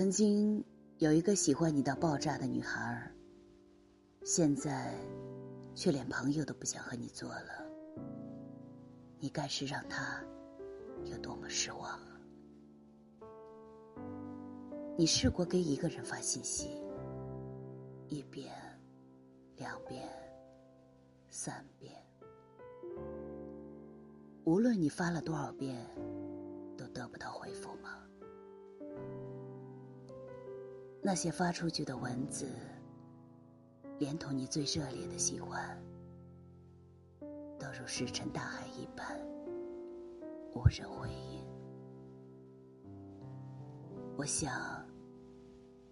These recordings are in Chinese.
曾经有一个喜欢你到爆炸的女孩，现在却连朋友都不想和你做了。你该是让她有多么失望！你试过给一个人发信息，一遍、两遍、三遍，无论你发了多少遍，都得不到回复吗？那些发出去的文字，连同你最热烈的喜欢，都如石沉大海一般，无人回应。我想，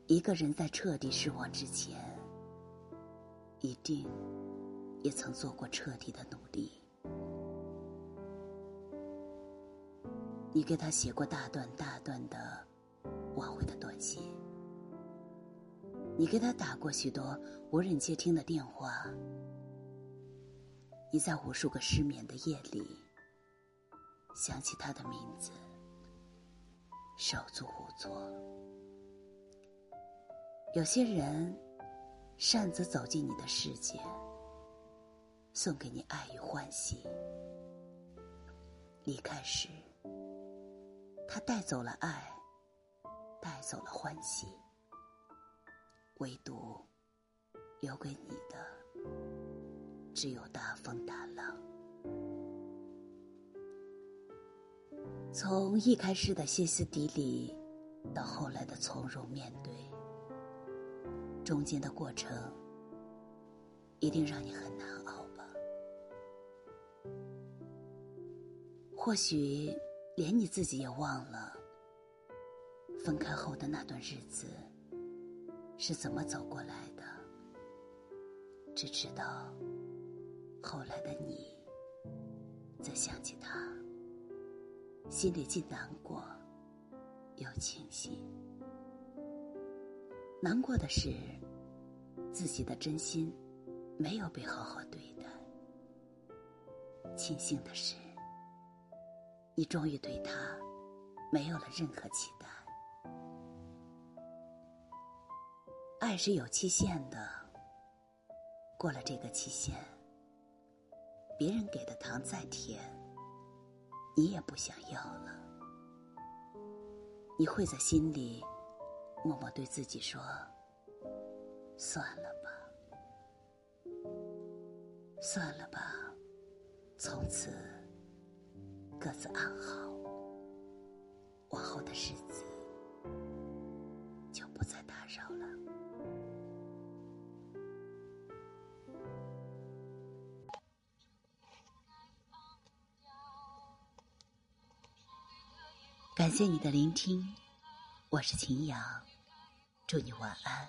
一个人在彻底失望之前，一定也曾做过彻底的努力。你给他写过大段大段的挽回的短信。你给他打过许多无人接听的电话，你在无数个失眠的夜里想起他的名字，手足无措。有些人擅自走进你的世界，送给你爱与欢喜，离开时，他带走了爱，带走了欢喜。唯独留给你的，只有大风大浪。从一开始的歇斯底里，到后来的从容面对，中间的过程一定让你很难熬吧？或许连你自己也忘了，分开后的那段日子。是怎么走过来的？只知道后来的你，在想起他，心里既难过又庆幸。难过的是自己的真心没有被好好对待；庆幸的是你终于对他没有了任何期待。爱是有期限的，过了这个期限，别人给的糖再甜，你也不想要了。你会在心里默默对自己说：“算了吧，算了吧，从此各自安好，往后的日子感谢你的聆听，我是秦阳，祝你晚安。